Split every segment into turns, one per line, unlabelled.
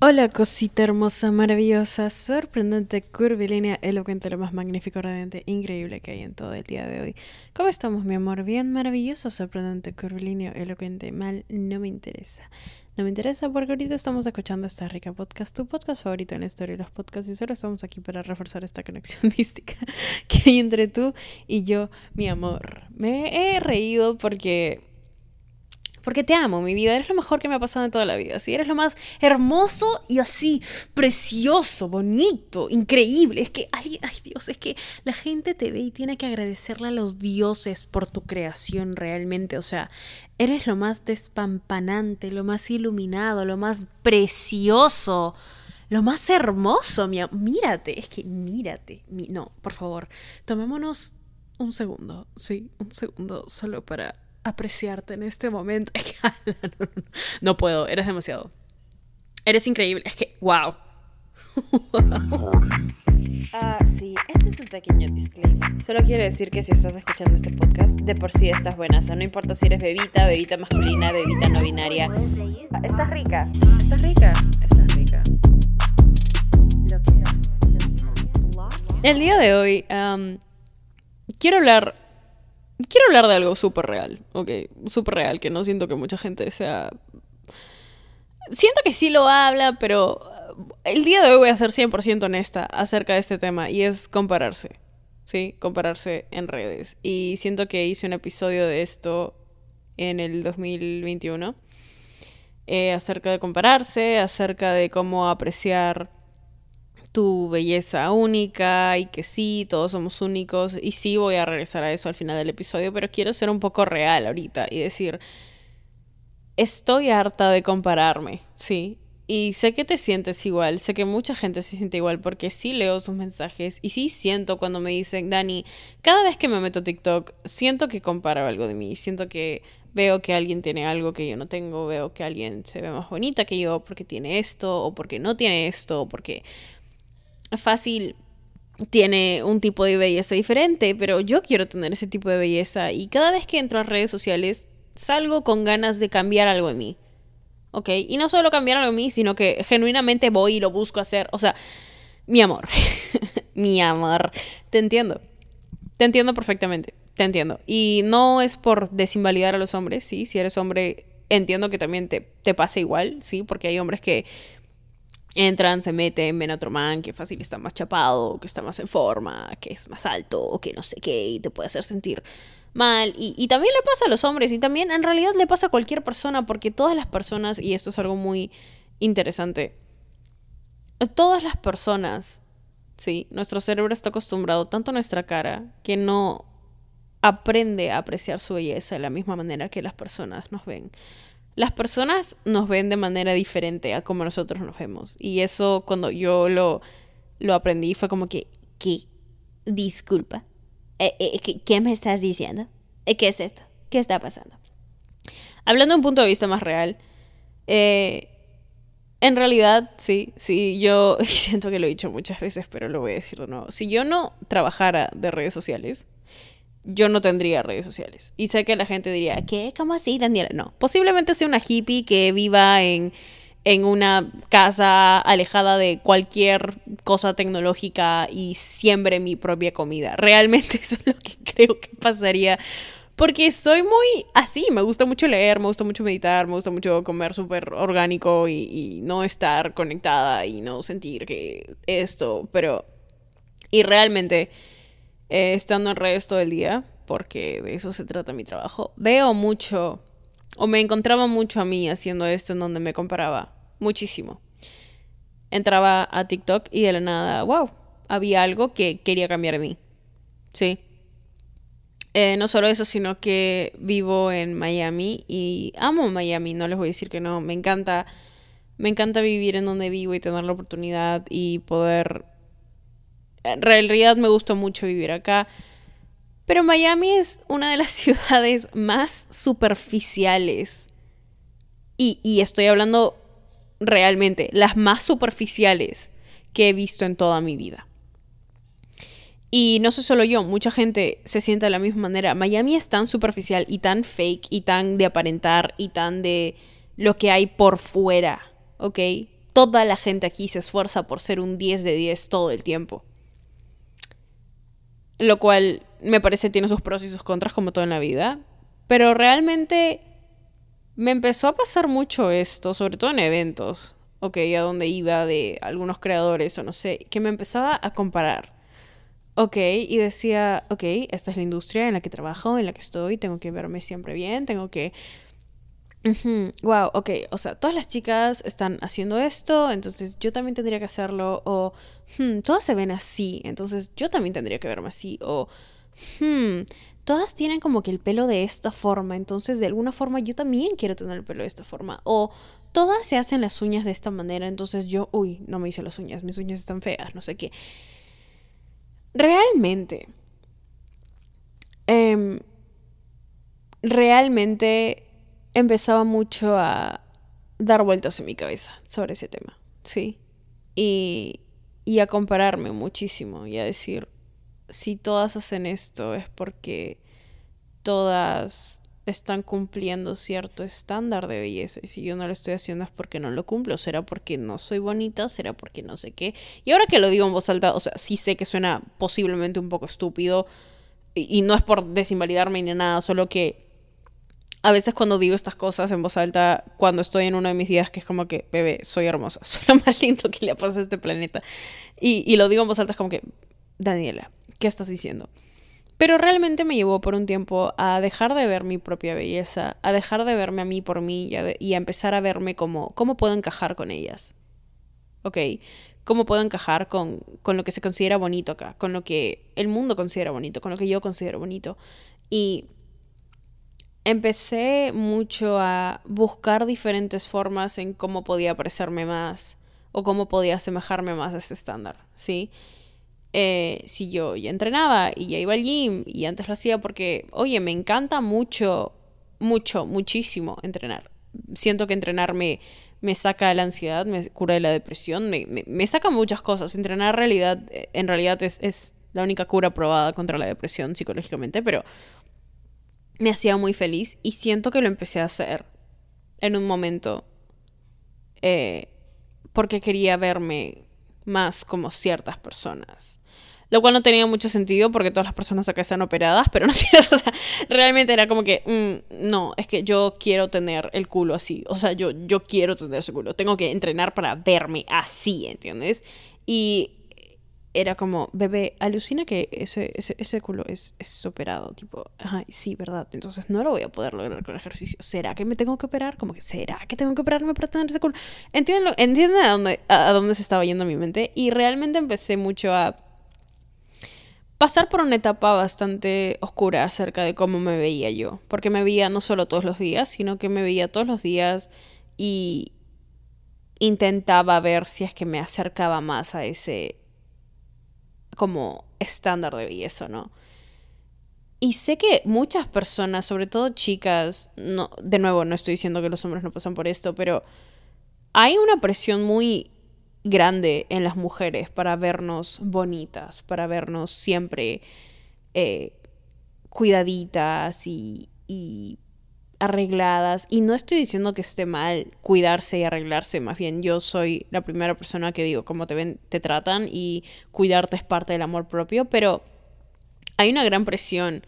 Hola, cosita hermosa, maravillosa, sorprendente, curvilínea, elocuente, lo más magnífico, radiante, increíble que hay en todo el día de hoy. ¿Cómo estamos, mi amor? Bien, maravilloso, sorprendente, curvilíneo, elocuente, mal, no me interesa. No me interesa porque ahorita estamos escuchando esta rica podcast, tu podcast favorito en la historia de los podcasts, y solo estamos aquí para reforzar esta conexión mística que hay entre tú y yo, mi amor. Me he reído porque porque te amo, mi vida. Eres lo mejor que me ha pasado en toda la vida. ¿sí? Eres lo más hermoso y así, precioso, bonito, increíble. Es que, ay, ay Dios, es que la gente te ve y tiene que agradecerle a los dioses por tu creación realmente. O sea, eres lo más despampanante, lo más iluminado, lo más precioso. Lo más hermoso, mi Mírate, es que mírate. no, por favor, tomémonos un segundo, sí, un segundo solo para apreciarte en este momento. no, puedo, eres demasiado. Eres increíble, es que, wow.
Ah, sí, este es un pequeño disclaimer. Solo quiero decir que si estás escuchando este podcast, de por sí estás buena. O sea, no importa si eres bebita, bebita masculina, bebita no binaria.
Estás rica. Estás rica. Estás rica.
Lo quiero. El día de hoy quiero hablar quiero hablar de algo súper real, ok, súper real, que no siento que mucha gente sea... Siento que sí lo habla, pero uh, el día de hoy voy a ser 100% honesta acerca de este tema y es compararse, ¿sí? Compararse en redes. Y siento que hice un episodio de esto en el 2021 eh, acerca de compararse, acerca de cómo apreciar tu belleza única y que sí, todos somos únicos y sí voy a regresar a eso al final del episodio, pero quiero ser un poco real ahorita y decir, estoy harta de compararme, sí. Y sé que te sientes igual, sé que mucha gente se siente igual porque sí leo sus mensajes y sí siento cuando me dicen, Dani, cada vez que me meto TikTok, siento que comparo algo de mí, siento que veo que alguien tiene algo que yo no tengo, veo que alguien se ve más bonita que yo porque tiene esto o porque no tiene esto o porque fácil tiene un tipo de belleza diferente, pero yo quiero tener ese tipo de belleza y cada vez que entro a redes sociales salgo con ganas de cambiar algo en mí. ¿Ok? Y no solo cambiar algo en mí, sino que genuinamente voy y lo busco hacer. O sea, mi amor, mi amor, te entiendo. Te entiendo perfectamente, te entiendo. Y no es por desinvalidar a los hombres, ¿sí? Si eres hombre, entiendo que también te, te pasa igual, ¿sí? Porque hay hombres que entran, se meten, ven a otro man que fácil está más chapado, que está más en forma, que es más alto, que no sé qué, y te puede hacer sentir mal. Y, y, también le pasa a los hombres, y también en realidad le pasa a cualquier persona, porque todas las personas, y esto es algo muy interesante, todas las personas, sí, nuestro cerebro está acostumbrado tanto a nuestra cara que no aprende a apreciar su belleza de la misma manera que las personas nos ven las personas nos ven de manera diferente a como nosotros nos vemos. Y eso cuando yo lo, lo aprendí fue como que, ¿qué? Disculpa. Eh, eh, ¿Qué, me estás diciendo? Eh, ¿Qué es esto? ¿Qué está pasando? Hablando de un punto de vista más real, en realidad, sí, sí, yo siento que lo he dicho muchas veces, pero lo voy a decir de nuevo. Si yo no trabajara de redes sociales, yo no tendría redes sociales. Y sé que la gente diría, ¿qué? ¿Cómo así, Daniela? No, posiblemente sea una hippie que viva en, en una casa alejada de cualquier cosa tecnológica y siembre mi propia comida. Realmente eso es lo que creo que pasaría. Porque soy muy así, me gusta mucho leer, me gusta mucho meditar, me gusta mucho comer súper orgánico y, y no estar conectada y no sentir que esto, pero... Y realmente eh, estando en redes todo el día, porque de eso se trata mi trabajo, veo mucho, o me encontraba mucho a mí haciendo esto en donde me comparaba muchísimo. Entraba a TikTok y de la nada, wow, había algo que quería cambiar en mí. Sí. Eh, no solo eso, sino que vivo en Miami y amo Miami, no les voy a decir que no, me encanta, me encanta vivir en donde vivo y tener la oportunidad y poder en realidad me gusta mucho vivir acá. Pero Miami es una de las ciudades más superficiales. Y, estoy hablando realmente, las más superficiales que he visto en toda mi vida. Y no sé solo yo, mucha gente se siente de la misma manera. Miami es tan superficial y tan fake y tan de aparentar y tan de lo que hay por fuera, ¿ok? toda la gente aquí se esfuerza por ser un 10 de 10 todo el tiempo. Lo cual me parece tiene sus pros y sus contras como todo en la vida. Pero realmente me empezó a pasar mucho esto, sobre todo en eventos, ok, a donde iba de algunos creadores o no sé, que me empezaba a comparar. Ok, y decía, ok, esta es la industria en la que trabajo, en la que estoy, tengo que verme siempre bien, tengo que Wow, ok, o sea, todas las chicas están haciendo esto, entonces yo también tendría que hacerlo, o hmm, todas se ven así, entonces yo también tendría que verme así, o hmm, todas tienen como que el pelo de esta forma, entonces de alguna forma yo también quiero tener el pelo de esta forma, o todas se hacen las uñas de esta manera, entonces yo, uy, no me hice las uñas, mis uñas están feas, no sé qué. Realmente, em, realmente empezaba mucho a dar vueltas en mi cabeza sobre ese tema, ¿sí? Y, y a compararme muchísimo y a decir, si todas hacen esto es porque todas están cumpliendo cierto estándar de belleza. Y si yo no lo estoy haciendo es porque no lo cumplo. Será porque no soy bonita, será porque no sé qué. Y ahora que lo digo en voz alta, o sea, sí sé que suena posiblemente un poco estúpido. Y, y no es por desinvalidarme ni nada, solo que a veces cuando digo estas cosas en voz alta, cuando estoy en uno de mis días, que es como que, bebé, soy hermosa, soy lo más lindo que le ha pasado a este planeta. Y, y lo digo en voz alta, es como que, Daniela, ¿qué estás diciendo? Pero realmente me llevó por un tiempo a dejar de ver mi propia belleza, a dejar de verme a mí por mí y a, y a empezar a verme como, ¿cómo puedo encajar con ellas? ¿Ok? ¿Cómo puedo encajar con, con lo que se considera bonito acá? Con lo que el mundo considera bonito, con lo que yo considero bonito. Y empecé mucho a buscar diferentes formas en cómo podía parecerme más o cómo podía asemejarme más a este estándar, ¿sí? Eh, si yo ya entrenaba y ya iba al gym y antes lo hacía porque, oye, me encanta mucho, mucho, muchísimo entrenar. Siento que entrenar me, saca la ansiedad, me cura de la depresión, me, me, saca muchas cosas. Entrenar realidad, en realidad es, es la única cura probada contra la depresión psicológicamente, pero me hacía muy feliz y siento que lo empecé a hacer en un momento eh, porque quería verme más como ciertas personas. Lo cual no tenía mucho sentido porque todas las personas acá están operadas, pero no tienes, o sea, realmente era como que, mm, no, es que yo quiero tener el culo así, o sea, yo, yo quiero tener ese culo, tengo que entrenar para verme así, ¿entiendes? Y era como, bebé, alucina que ese, ese, ese culo es, es operado. Tipo, ay, sí, ¿verdad? Entonces no lo voy a poder lograr con ejercicio. ¿Será que me tengo que operar? Como que, ¿será que tengo que operarme para tener ese culo? ¿Entienden, ¿entienden a, dónde, a, a dónde se estaba yendo mi mente? Y realmente empecé mucho a pasar por una etapa bastante oscura acerca de cómo me veía yo. Porque me veía no solo todos los días, sino que me veía todos los días y intentaba ver si es que me acercaba más a ese como estándar de belleza, ¿no? Y sé que muchas personas, sobre todo chicas, no, de nuevo, no estoy diciendo que los hombres no pasan por esto, pero hay una presión muy grande en las mujeres para vernos bonitas, para vernos siempre eh, cuidaditas y, y arregladas. Y no estoy diciendo que esté mal cuidarse y arreglarse, más bien yo soy la primera persona que digo cómo te ven, te tratan y cuidarte es parte del amor propio, pero hay una gran presión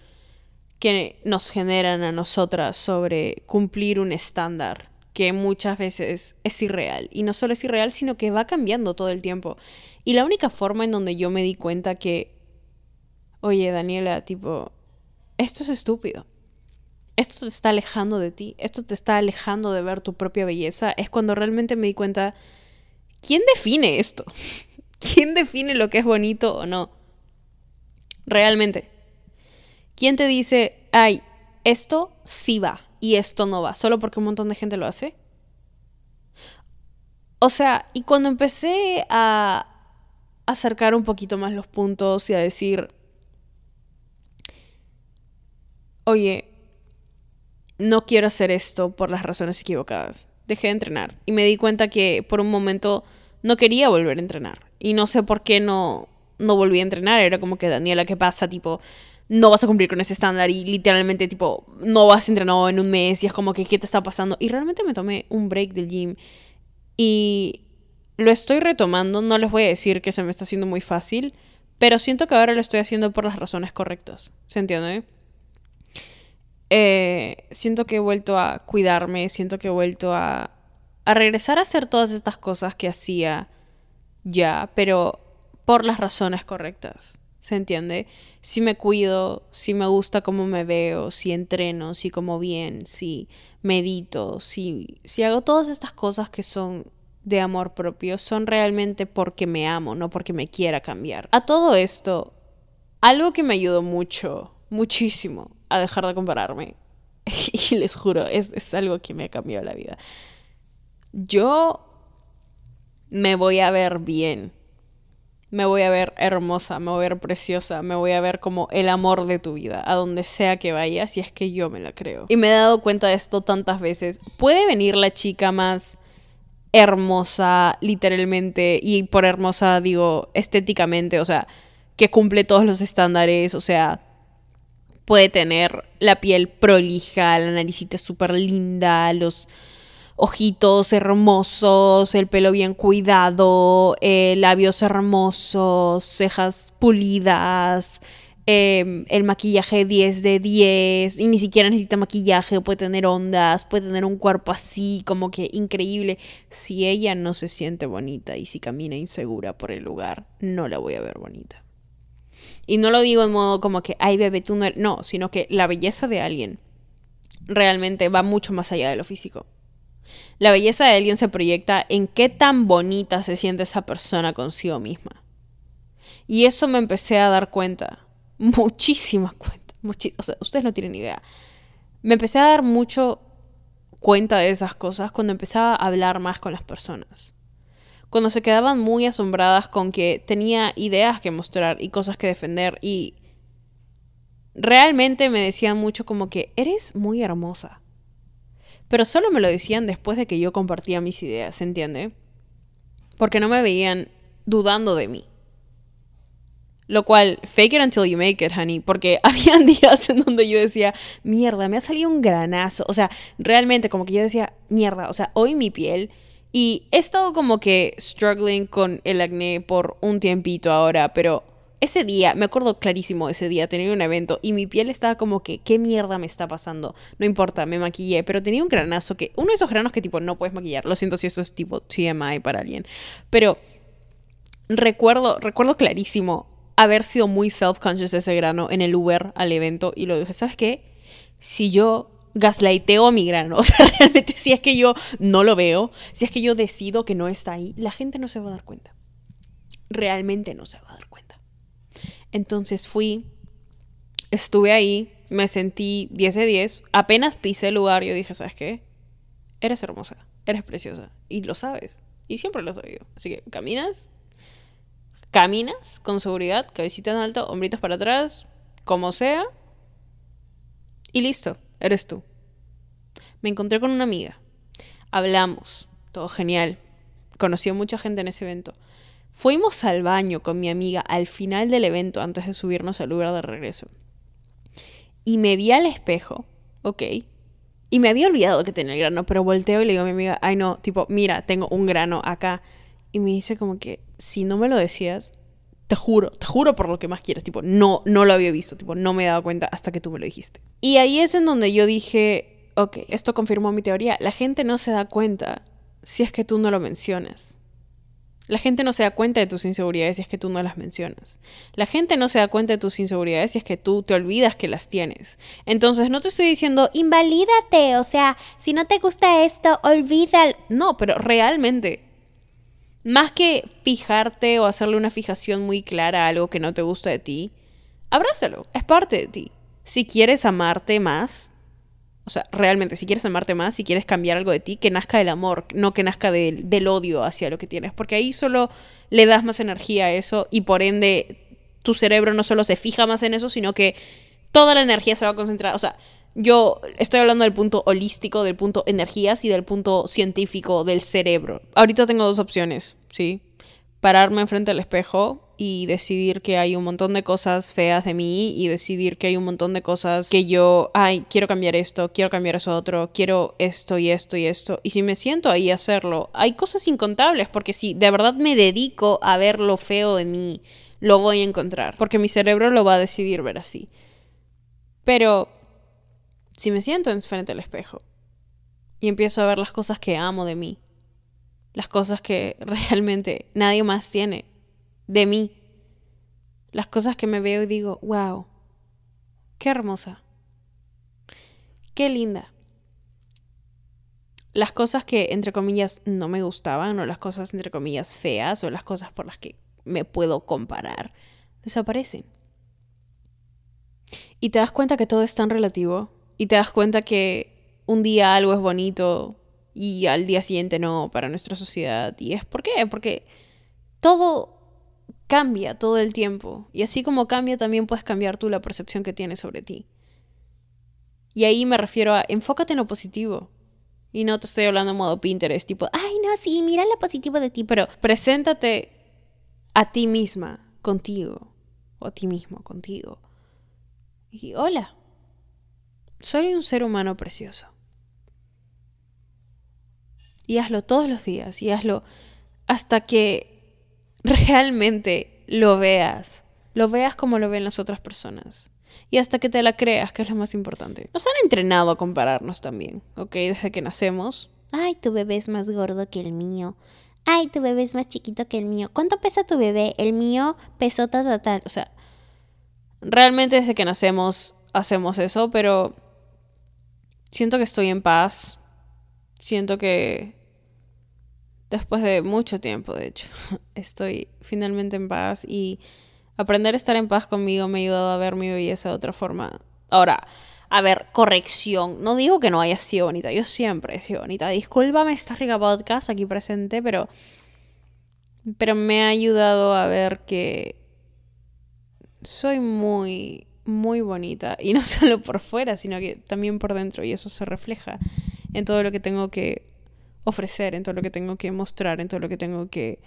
que nos generan a nosotras sobre cumplir un estándar que muchas veces es irreal. Y no solo es irreal, sino que va cambiando todo el tiempo. Y la única forma en donde yo me di cuenta que, oye, Daniela, tipo, esto es estúpido esto te está alejando de ti, esto te está alejando de ver tu propia belleza, es cuando realmente me di cuenta, ¿quién define esto? ¿Quién define lo que es bonito o no? Realmente. ¿Quién te dice, ay, esto sí va y esto no va, solo porque un montón de gente lo hace? O sea, y cuando empecé a acercar un poquito más los puntos y a decir, oye, no quiero hacer esto por las razones equivocadas. Dejé de entrenar y me di cuenta que por un momento no quería volver a entrenar. Y no sé por qué no, no volví a entrenar. Era como que, Daniela, ¿qué pasa? Tipo, no vas a cumplir con ese estándar y literalmente, tipo, no vas a entrenar en un mes y es como que, ¿qué te está pasando? Y realmente me tomé un break del gym y lo estoy retomando, no les voy a decir que se me está haciendo muy fácil, pero siento que ahora lo estoy haciendo por las razones correctas. ¿Se entiende? Eh, siento que he vuelto a cuidarme, siento que he vuelto a, a regresar a hacer todas estas cosas que hacía ya, pero por las razones correctas. ¿Se entiende? Si me cuido, si me gusta cómo me veo, si entreno, si como bien, si medito, si, si hago todas estas cosas que son de amor propio, son realmente porque me amo, no porque me quiera cambiar. A todo esto, algo que me ayudó mucho, muchísimo, a dejar de compararme, y les juro, es, es algo que me ha cambiado la vida. Yo me voy a ver bien me voy a ver hermosa, me voy a ver preciosa, me voy a ver como el amor de tu vida, a donde sea que vayas, si es que yo me la creo. Y me he dado cuenta de esto tantas veces. Puede venir la chica más hermosa, literalmente, y por hermosa digo estéticamente, o sea, que cumple todos los estándares, o sea, puede tener la piel prolija, la naricita súper linda, los ojitos hermosos, el pelo bien cuidado, eh, labios hermosos, cejas pulidas, em, el maquillaje 10 de 10, y ni siquiera necesita maquillaje, puede tener ondas, puede tener un cuerpo así, como que increíble. Si ella no se siente bonita y si camina insegura por el lugar, no la voy a ver bonita. Y no lo digo en modo como que, ay bebé, tú no... No, sino que la belleza de alguien realmente va mucho más allá de lo físico. La belleza de alguien se proyecta en qué tan bonita se siente esa persona consigo misma. Y eso me empecé a dar cuenta, muchísimas cuentas, o sea, ustedes no tienen idea. Me empecé a dar mucho cuenta de esas cosas cuando empezaba a hablar más con las personas. Cuando se quedaban muy asombradas con que tenía ideas que mostrar y cosas que defender y realmente me decían mucho como que eres muy hermosa. Pero solo me lo decían después de que yo compartía mis ideas, ¿se entiende? Porque no me veían dudando de mí. Lo cual, fake it until you make it, honey. Porque habían días en donde yo decía, mierda, me ha salido un granazo. O sea, realmente como que yo decía, mierda, o sea, hoy mi piel... Y he estado como que struggling con el acné por un tiempito ahora, pero ese día, me acuerdo clarísimo ese día, tenía un evento y mi piel estaba como que, ¿qué mierda me está pasando? No importa, me maquillé, pero tenía un granazo que, uno de esos granos que tipo no puedes maquillar, lo siento si esto es tipo TMI para alguien, pero recuerdo, recuerdo clarísimo haber sido muy self-conscious ese grano en el Uber al evento y lo dije, ¿sabes qué? Si yo gaslighteo a mi grano, o sea, realmente si es que yo no lo veo, si es que yo decido que no está ahí, la gente no se va a dar cuenta. Realmente no se va a dar cuenta. Entonces fui, estuve ahí, me sentí 10 de 10. Apenas pisé el lugar, yo dije, ¿sabes qué? Eres hermosa, eres preciosa. Y lo sabes. Y siempre lo he sabido. Así que caminas, caminas con seguridad, cabecita en alto, hombritos para atrás, como sea. Y listo, eres tú. Me encontré con una amiga. Hablamos, todo genial. Conocí a mucha gente en ese evento. Fuimos al baño con mi amiga al final del evento antes de subirnos al lugar de regreso. Y me vi al espejo, ok. Y me había olvidado que tenía el grano, pero volteo y le digo a mi amiga, ay no, tipo, mira, tengo un grano acá. Y me dice como que, si no me lo decías, te juro, te juro por lo que más quieres, tipo, no, no lo había visto, tipo, no me he dado cuenta hasta que tú me lo dijiste. Y ahí es en donde yo dije, ok, esto confirmó mi teoría, la gente no se da cuenta si es que tú no lo mencionas. La gente no se da cuenta de tus inseguridades si es que tú no las mencionas. La gente no se da cuenta de tus inseguridades si es que tú te olvidas que las tienes. Entonces no te estoy diciendo, invalídate, o sea, si no te gusta esto, olvídalo. No, pero realmente, más que fijarte o hacerle una fijación muy clara a algo que no te gusta de ti, abrázalo, es parte de ti. Si quieres amarte más, o sea, realmente, si quieres amarte más, si quieres cambiar algo de ti, que nazca del amor, no que nazca del, del odio hacia lo que tienes. Porque ahí solo le das más energía a eso y por ende tu cerebro no solo se fija más en eso, sino que toda la energía se va a concentrar. O sea, yo estoy hablando del punto holístico, del punto energías y del punto científico del cerebro. Ahorita tengo dos opciones, ¿sí? Pararme enfrente al espejo y decidir que hay un montón de cosas feas de mí y decidir que hay un montón de cosas que yo, ay, quiero cambiar esto, quiero cambiar eso otro, quiero esto y esto y esto. Y si me siento ahí a hacerlo, hay cosas incontables porque si de verdad me dedico a ver lo feo de mí, lo voy a encontrar, porque mi cerebro lo va a decidir ver así. Pero si me siento enfrente del espejo y empiezo a ver las cosas que amo de mí, las cosas que realmente nadie más tiene de mí, las cosas que me veo y digo, wow, qué hermosa, qué linda. Las cosas que, entre comillas, no me gustaban, o las cosas, entre comillas, feas, o las cosas por las que me puedo comparar, desaparecen. Y te das cuenta que todo es tan relativo, y te das cuenta que un día algo es bonito y al día siguiente no para nuestra sociedad. ¿Y es por qué? Porque todo cambia todo el tiempo. Y así como cambia, también puedes cambiar tú la percepción que tienes sobre ti. Y ahí me refiero a enfócate en lo positivo. Y no te estoy hablando en modo Pinterest, tipo, ay, no, sí, mira lo positivo de ti, pero preséntate a ti misma, contigo, o a ti mismo, contigo. Y hola, soy un ser humano precioso. Y hazlo todos los días, y hazlo hasta que realmente lo veas, lo veas como lo ven las otras personas. Y hasta que te la creas, que es lo más importante. Nos han entrenado a compararnos también, ¿ok? Desde que nacemos.
Ay, tu bebé es más gordo que el mío. Ay, tu bebé es más chiquito que el mío. ¿Cuánto pesa tu bebé? El mío pesó tal, tal, tal.
O sea, realmente desde que nacemos hacemos eso, pero siento que estoy en paz. Siento que después de mucho tiempo, de hecho, estoy finalmente en paz y aprender a estar en paz conmigo me ha ayudado a ver mi belleza de otra forma. Ahora, a ver, corrección. No digo que no haya sido bonita. Yo siempre he sido bonita. Discúlpame esta rica podcast aquí presente, pero. Pero me ha ayudado a ver que. Soy muy. Muy bonita. Y no solo por fuera, sino que también por dentro. Y eso se refleja en todo lo que tengo que ofrecer, en todo lo que tengo que mostrar, en todo lo que tengo que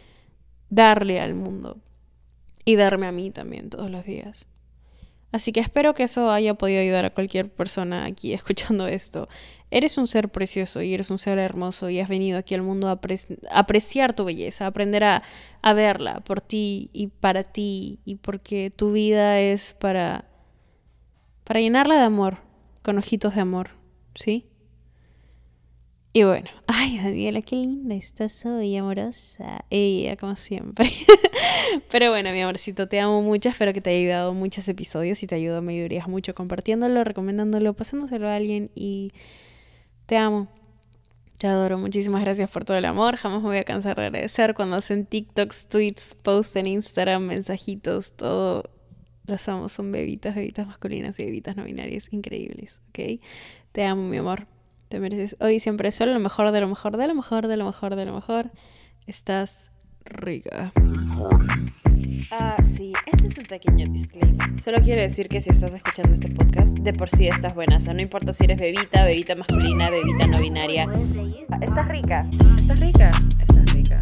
darle al mundo. Y darme a mí también todos los días. Así que espero que eso haya podido ayudar a cualquier persona aquí escuchando esto. Eres un ser precioso y eres un ser hermoso y has venido aquí al mundo a apreciar tu belleza, a aprender a, a verla por ti y para ti y porque tu vida es para, para llenarla de amor, con ojitos de amor, ¿sí? Y bueno, ay Daniela, qué linda estás hoy, amorosa. Ella, como siempre. Pero bueno, mi amorcito, te amo mucho. Espero que te haya ayudado muchos episodios. y te ayudó, me ayudarías mucho compartiéndolo, recomendándolo, pasándoselo a alguien. Y te amo. Te adoro. Muchísimas gracias por todo el amor. Jamás me voy a cansar de agradecer cuando hacen TikToks, tweets, posts en Instagram, mensajitos, todo. Los amo. Son bebitas, bebitas masculinas y bebitas no binarias increíbles. ¿Ok? Te amo, mi amor. Te mereces hoy siempre solo lo mejor de lo mejor, de lo mejor, de lo mejor, de lo mejor. Estás rica.
Ah, sí, este es un pequeño disclaimer. Solo quiero decir que si estás escuchando este podcast, de por sí estás buena. O sea, no importa si eres bebita, bebita masculina, bebita no binaria.
Estás rica. Estás rica. Estás rica.